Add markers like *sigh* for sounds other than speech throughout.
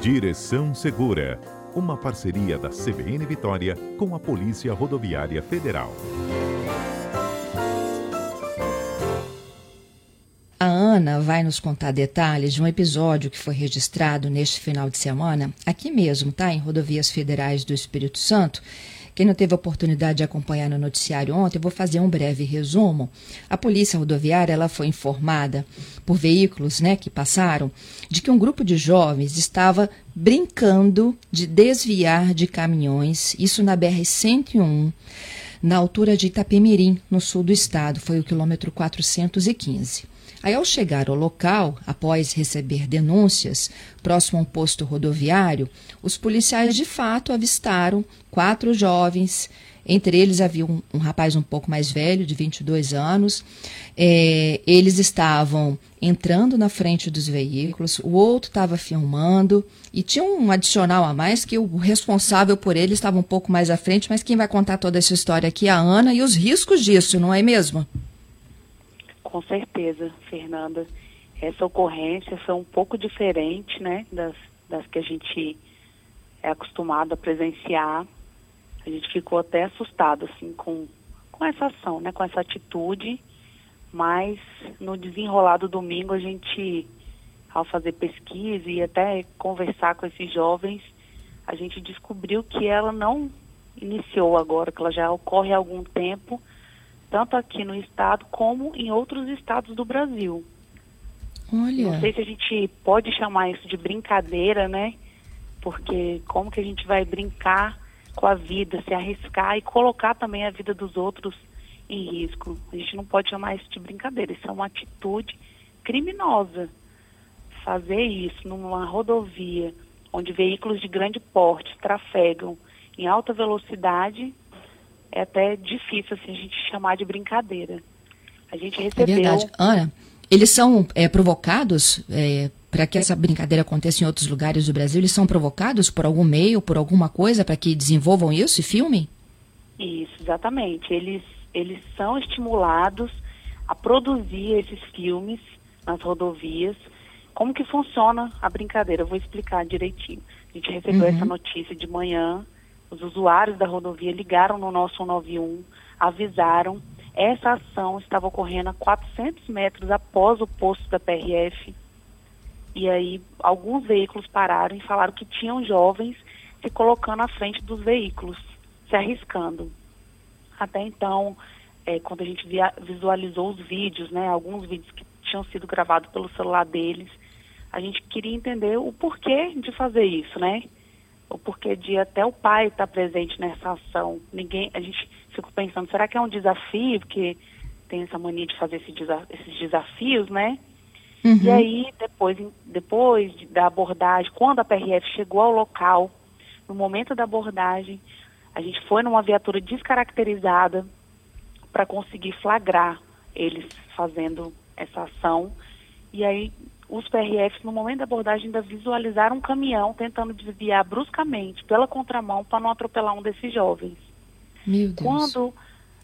Direção Segura, uma parceria da CBN Vitória com a Polícia Rodoviária Federal. A Ana vai nos contar detalhes de um episódio que foi registrado neste final de semana, aqui mesmo, tá? Em rodovias federais do Espírito Santo. Quem não teve oportunidade de acompanhar no noticiário ontem, eu vou fazer um breve resumo. A polícia rodoviária ela foi informada por veículos né, que passaram de que um grupo de jovens estava brincando de desviar de caminhões, isso na BR-101, na altura de Itapemirim, no sul do estado, foi o quilômetro 415. Aí, ao chegar ao local, após receber denúncias, próximo a um posto rodoviário, os policiais de fato avistaram quatro jovens. Entre eles havia um, um rapaz um pouco mais velho, de 22 anos. É, eles estavam entrando na frente dos veículos, o outro estava filmando, e tinha um adicional a mais que o responsável por ele estava um pouco mais à frente, mas quem vai contar toda essa história aqui é a Ana e os riscos disso, não é mesmo? Com certeza, Fernanda. Essa ocorrência foi um pouco diferente, né, das, das que a gente é acostumado a presenciar. A gente ficou até assustado, assim, com, com essa ação, né, com essa atitude. Mas no desenrolar do domingo, a gente, ao fazer pesquisa e até conversar com esses jovens, a gente descobriu que ela não iniciou agora, que ela já ocorre há algum tempo, tanto aqui no estado como em outros estados do Brasil. Olha. Não sei se a gente pode chamar isso de brincadeira, né? Porque como que a gente vai brincar com a vida, se arriscar e colocar também a vida dos outros em risco? A gente não pode chamar isso de brincadeira, isso é uma atitude criminosa. Fazer isso numa rodovia onde veículos de grande porte trafegam em alta velocidade é até difícil assim, a gente chamar de brincadeira. A gente recebeu. É verdade. Ana, eles são é, provocados é, para que essa brincadeira aconteça em outros lugares do Brasil? Eles são provocados por algum meio, por alguma coisa, para que desenvolvam isso e filmem? Isso, exatamente. Eles, eles são estimulados a produzir esses filmes nas rodovias. Como que funciona a brincadeira? Eu vou explicar direitinho. A gente recebeu uhum. essa notícia de manhã os usuários da rodovia ligaram no nosso 191, avisaram. Essa ação estava ocorrendo a 400 metros após o posto da PRF. E aí, alguns veículos pararam e falaram que tinham jovens se colocando à frente dos veículos, se arriscando. Até então, é, quando a gente via, visualizou os vídeos, né, alguns vídeos que tinham sido gravados pelo celular deles, a gente queria entender o porquê de fazer isso, né? O porquê de até o pai estar presente nessa ação. Ninguém, a gente fica pensando, será que é um desafio? Porque tem essa mania de fazer esse esses desafios, né? Uhum. E aí, depois, depois da abordagem, quando a PRF chegou ao local, no momento da abordagem, a gente foi numa viatura descaracterizada para conseguir flagrar eles fazendo essa ação. E aí, os PRFs, no momento da abordagem, ainda visualizaram um caminhão tentando desviar bruscamente pela contramão para não atropelar um desses jovens. Meu Deus. Quando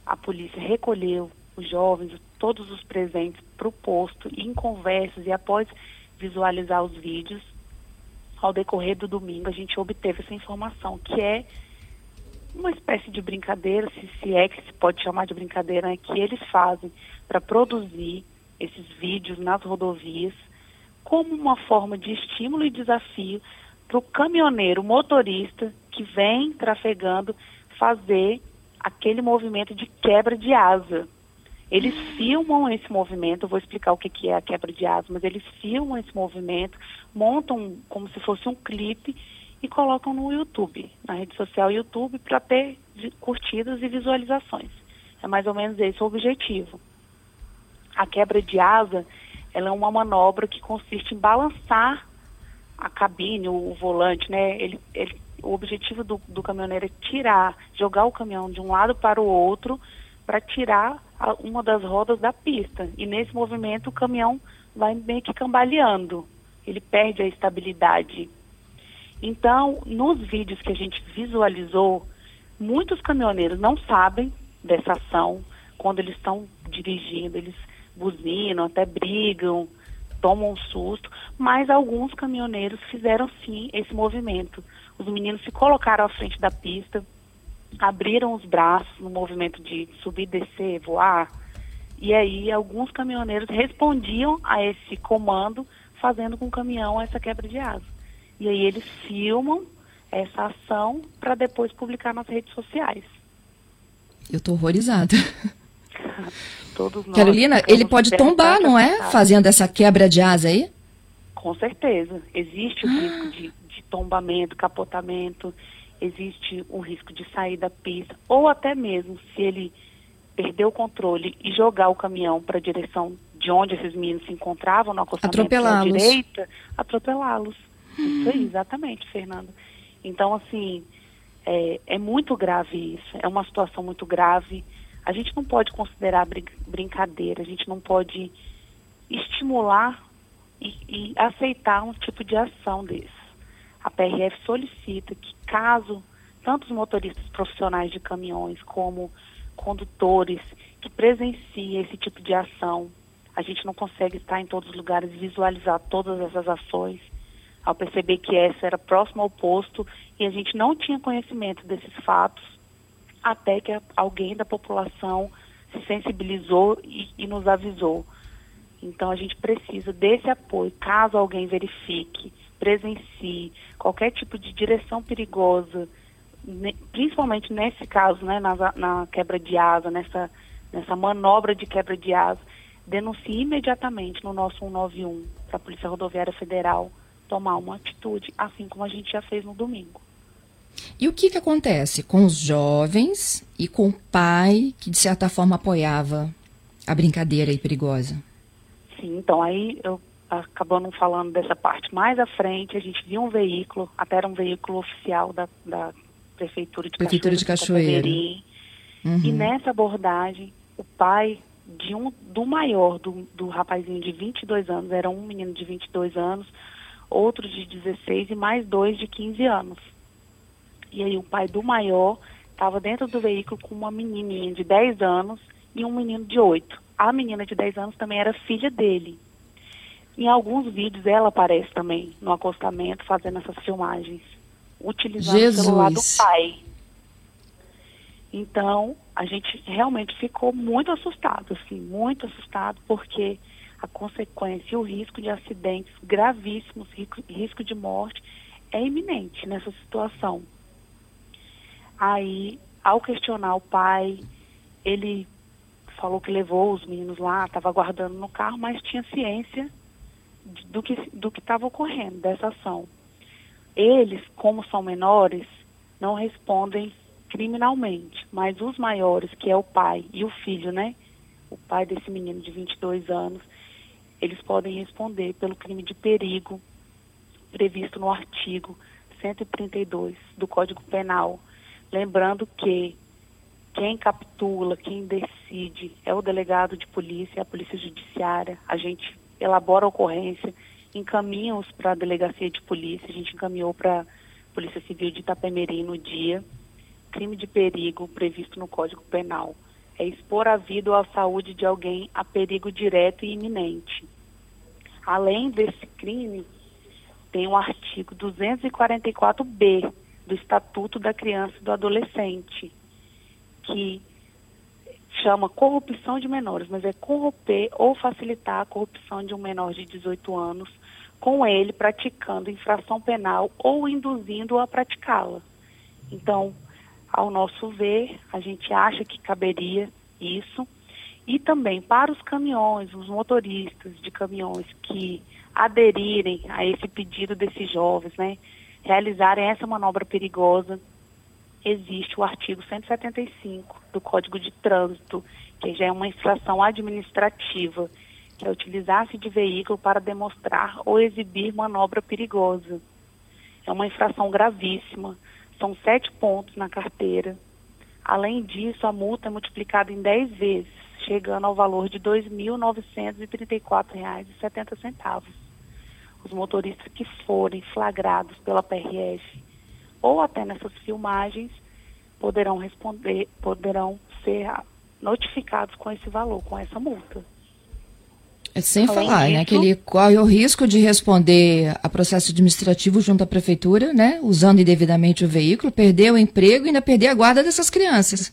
a polícia recolheu os jovens, todos os presentes, para o posto, em conversas e após visualizar os vídeos, ao decorrer do domingo, a gente obteve essa informação, que é uma espécie de brincadeira, se, se é que se pode chamar de brincadeira, né, que eles fazem para produzir esses vídeos nas rodovias como uma forma de estímulo e desafio para o caminhoneiro, motorista que vem trafegando fazer aquele movimento de quebra de asa. Eles filmam esse movimento, eu vou explicar o que, que é a quebra de asa, mas eles filmam esse movimento, montam como se fosse um clipe e colocam no YouTube, na rede social YouTube, para ter curtidas e visualizações. É mais ou menos esse o objetivo. A quebra de asa ela é uma manobra que consiste em balançar a cabine, o, volante, né? Ele, ele, o objetivo do, do caminhoneiro é tirar, jogar o caminhão de um lado para o outro para tirar a, uma das rodas da pista. E nesse movimento o caminhão vai meio que cambaleando, ele perde a estabilidade. Então, nos vídeos que a gente visualizou, muitos caminhoneiros não sabem dessa ação quando eles estão dirigindo, eles buzinam, até brigam, tomam um susto, mas alguns caminhoneiros fizeram sim esse movimento. Os meninos se colocaram à frente da pista, abriram os braços no movimento de subir, descer, voar, e aí alguns caminhoneiros respondiam a esse comando, fazendo com o caminhão essa quebra de asa. E aí eles filmam essa ação para depois publicar nas redes sociais. Eu estou horrorizada. *laughs* Todos nós Carolina, ele pode tombar, não é? Fazendo essa quebra de asa aí? Com certeza. Existe o ah. risco de, de tombamento, capotamento, existe o risco de sair da pista, ou até mesmo se ele perder o controle e jogar o caminhão para a direção de onde esses meninos se encontravam, no acostamento à direita, atropelá-los. Hum. Isso aí, exatamente, Fernando. Então, assim, é, é muito grave isso, é uma situação muito grave. A gente não pode considerar brin brincadeira, a gente não pode estimular e, e aceitar um tipo de ação desse. A PRF solicita que, caso tanto os motoristas profissionais de caminhões como condutores que presenciem esse tipo de ação, a gente não consegue estar em todos os lugares e visualizar todas essas ações. Ao perceber que essa era próxima ao posto e a gente não tinha conhecimento desses fatos, até que alguém da população se sensibilizou e, e nos avisou. Então a gente precisa desse apoio, caso alguém verifique, presencie qualquer tipo de direção perigosa, principalmente nesse caso, né, na, na, quebra de asa, nessa, nessa manobra de quebra de asa, denuncie imediatamente no nosso 191 para a Polícia Rodoviária Federal tomar uma atitude, assim como a gente já fez no domingo. E o que, que acontece com os jovens e com o pai que, de certa forma, apoiava a brincadeira aí perigosa? Sim, então aí eu acabando falando dessa parte mais à frente, a gente viu um veículo, até era um veículo oficial da, da Prefeitura de Prefeitura Cachoeira. De Cachoeira. Uhum. E nessa abordagem, o pai de um do maior, do, do rapazinho de 22 anos, era um menino de 22 anos, outro de 16 e mais dois de 15 anos. E aí o pai do maior estava dentro do veículo com uma menininha de 10 anos e um menino de 8. A menina de 10 anos também era filha dele. Em alguns vídeos ela aparece também no acostamento fazendo essas filmagens, utilizando Jesus. o celular do pai. Então, a gente realmente ficou muito assustado, assim, muito assustado, porque a consequência e o risco de acidentes gravíssimos, risco de morte, é iminente nessa situação. Aí, ao questionar o pai, ele falou que levou os meninos lá, estava aguardando no carro, mas tinha ciência do que do que estava ocorrendo dessa ação. Eles, como são menores, não respondem criminalmente, mas os maiores, que é o pai e o filho, né? O pai desse menino de 22 anos, eles podem responder pelo crime de perigo previsto no artigo 132 do Código Penal. Lembrando que quem captura, quem decide é o delegado de polícia, a polícia judiciária. A gente elabora a ocorrência, encaminha-os para a delegacia de polícia, a gente encaminhou para a Polícia Civil de Itapemirim no dia. Crime de perigo previsto no Código Penal é expor a vida ou a saúde de alguém a perigo direto e iminente. Além desse crime, tem o artigo 244b do Estatuto da Criança e do Adolescente, que chama corrupção de menores, mas é corromper ou facilitar a corrupção de um menor de 18 anos, com ele praticando infração penal ou induzindo-o a praticá-la. Então, ao nosso ver, a gente acha que caberia isso. E também para os caminhões, os motoristas de caminhões que aderirem a esse pedido desses jovens, né, realizarem essa manobra perigosa, existe o artigo 175 do Código de Trânsito, que já é uma infração administrativa, que é utilizar-se de veículo para demonstrar ou exibir manobra perigosa. É uma infração gravíssima, são sete pontos na carteira. Além disso, a multa é multiplicada em dez vezes, chegando ao valor de R$ 2.934,70. Os motoristas que forem flagrados pela PRF ou até nessas filmagens poderão responder, poderão ser notificados com esse valor, com essa multa. É sem Além falar, disso, né, que ele corre o risco de responder a processo administrativo junto à prefeitura, né, usando indevidamente o veículo, perder o emprego e ainda perder a guarda dessas crianças.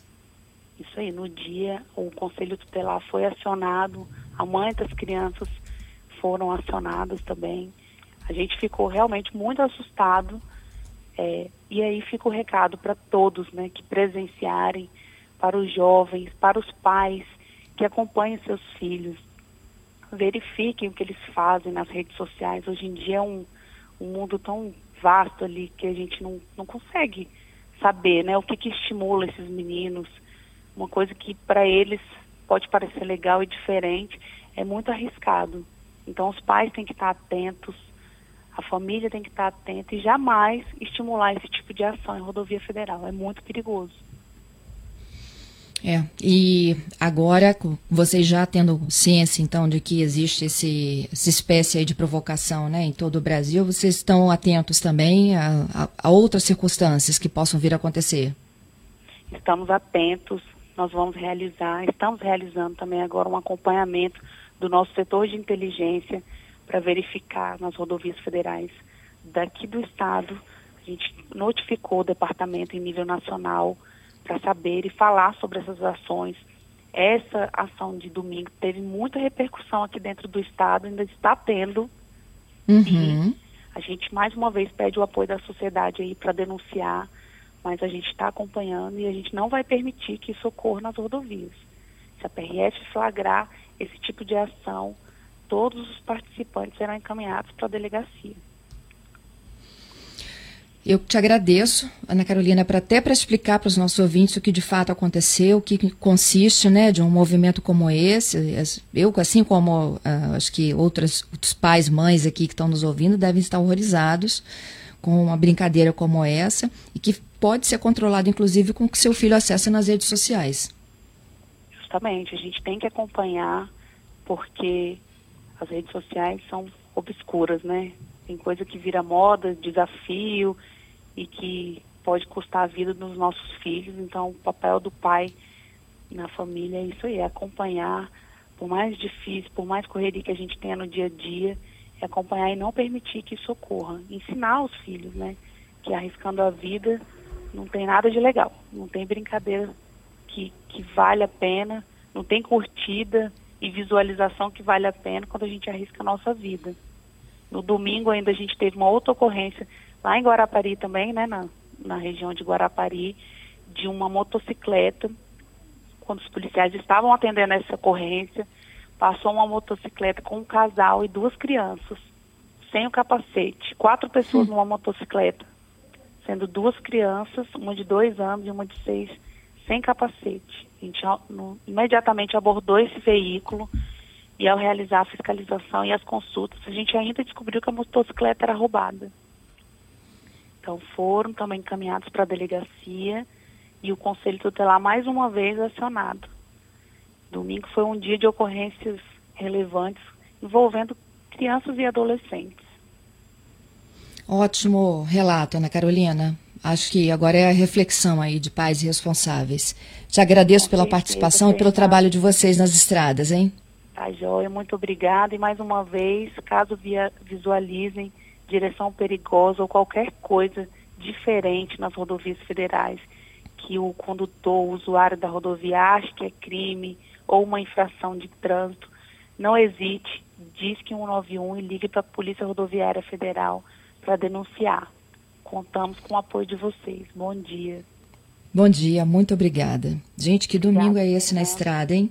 Isso aí, no dia o conselho tutelar foi acionado, a mãe das crianças foram acionadas também. Gente ficou realmente muito assustado. É, e aí fica o recado para todos, né, que presenciarem, para os jovens, para os pais que acompanhem seus filhos, verifiquem o que eles fazem nas redes sociais. Hoje em dia é um, um mundo tão vasto ali que a gente não, não consegue saber né, o que, que estimula esses meninos. Uma coisa que para eles pode parecer legal e diferente, é muito arriscado. Então os pais têm que estar atentos, a família tem que estar atenta e jamais estimular esse tipo de ação em rodovia federal. É muito perigoso. É, e agora, vocês já tendo ciência, então, de que existe esse, essa espécie de provocação né, em todo o Brasil, vocês estão atentos também a, a, a outras circunstâncias que possam vir a acontecer? Estamos atentos, nós vamos realizar, estamos realizando também agora um acompanhamento do nosso setor de inteligência para verificar nas rodovias federais daqui do estado. A gente notificou o departamento em nível nacional para saber e falar sobre essas ações. Essa ação de domingo teve muita repercussão aqui dentro do estado, ainda está tendo. Uhum. A gente mais uma vez pede o apoio da sociedade aí para denunciar, mas a gente está acompanhando e a gente não vai permitir que isso ocorra nas rodovias. Se a PRF flagrar esse tipo de ação, todos os participantes serão encaminhados para a delegacia. Eu te agradeço, Ana Carolina, para até para explicar para os nossos ouvintes o que de fato aconteceu, o que consiste, né, de um movimento como esse. Eu, assim como uh, acho que outras, outros pais, mães aqui que estão nos ouvindo, devem estar horrorizados com uma brincadeira como essa e que pode ser controlado, inclusive, com o que seu filho acessa nas redes sociais. Justamente, a gente tem que acompanhar porque as redes sociais são obscuras, né? Tem coisa que vira moda, desafio e que pode custar a vida dos nossos filhos. Então, o papel do pai na família é isso aí, é acompanhar, por mais difícil, por mais correria que a gente tenha no dia a dia, é acompanhar e não permitir que isso ocorra. Ensinar os filhos, né? Que arriscando a vida não tem nada de legal, não tem brincadeira que, que vale a pena, não tem curtida e visualização que vale a pena quando a gente arrisca a nossa vida. No domingo ainda a gente teve uma outra ocorrência lá em Guarapari também, né, na, na região de Guarapari, de uma motocicleta. Quando os policiais estavam atendendo essa ocorrência, passou uma motocicleta com um casal e duas crianças, sem o capacete. Quatro pessoas numa motocicleta, sendo duas crianças, uma de dois anos e uma de seis, sem capacete. A gente imediatamente abordou esse veículo e ao realizar a fiscalização e as consultas, a gente ainda descobriu que a motocicleta era roubada. Então foram também encaminhados para a delegacia e o Conselho Tutelar mais uma vez acionado. Domingo foi um dia de ocorrências relevantes envolvendo crianças e adolescentes. Ótimo relato, Ana Carolina. Acho que agora é a reflexão aí de pais responsáveis. Te agradeço pela participação e pelo trabalho de vocês nas estradas, hein? Tá joia, muito obrigada. E mais uma vez, caso via, visualizem direção perigosa ou qualquer coisa diferente nas rodovias federais, que o condutor, o usuário da rodovia acha que é crime ou uma infração de trânsito, não hesite, diz que 191 e ligue para a Polícia Rodoviária Federal para denunciar. Contamos com o apoio de vocês. Bom dia. Bom dia, muito obrigada. Gente, que domingo é esse na estrada, hein?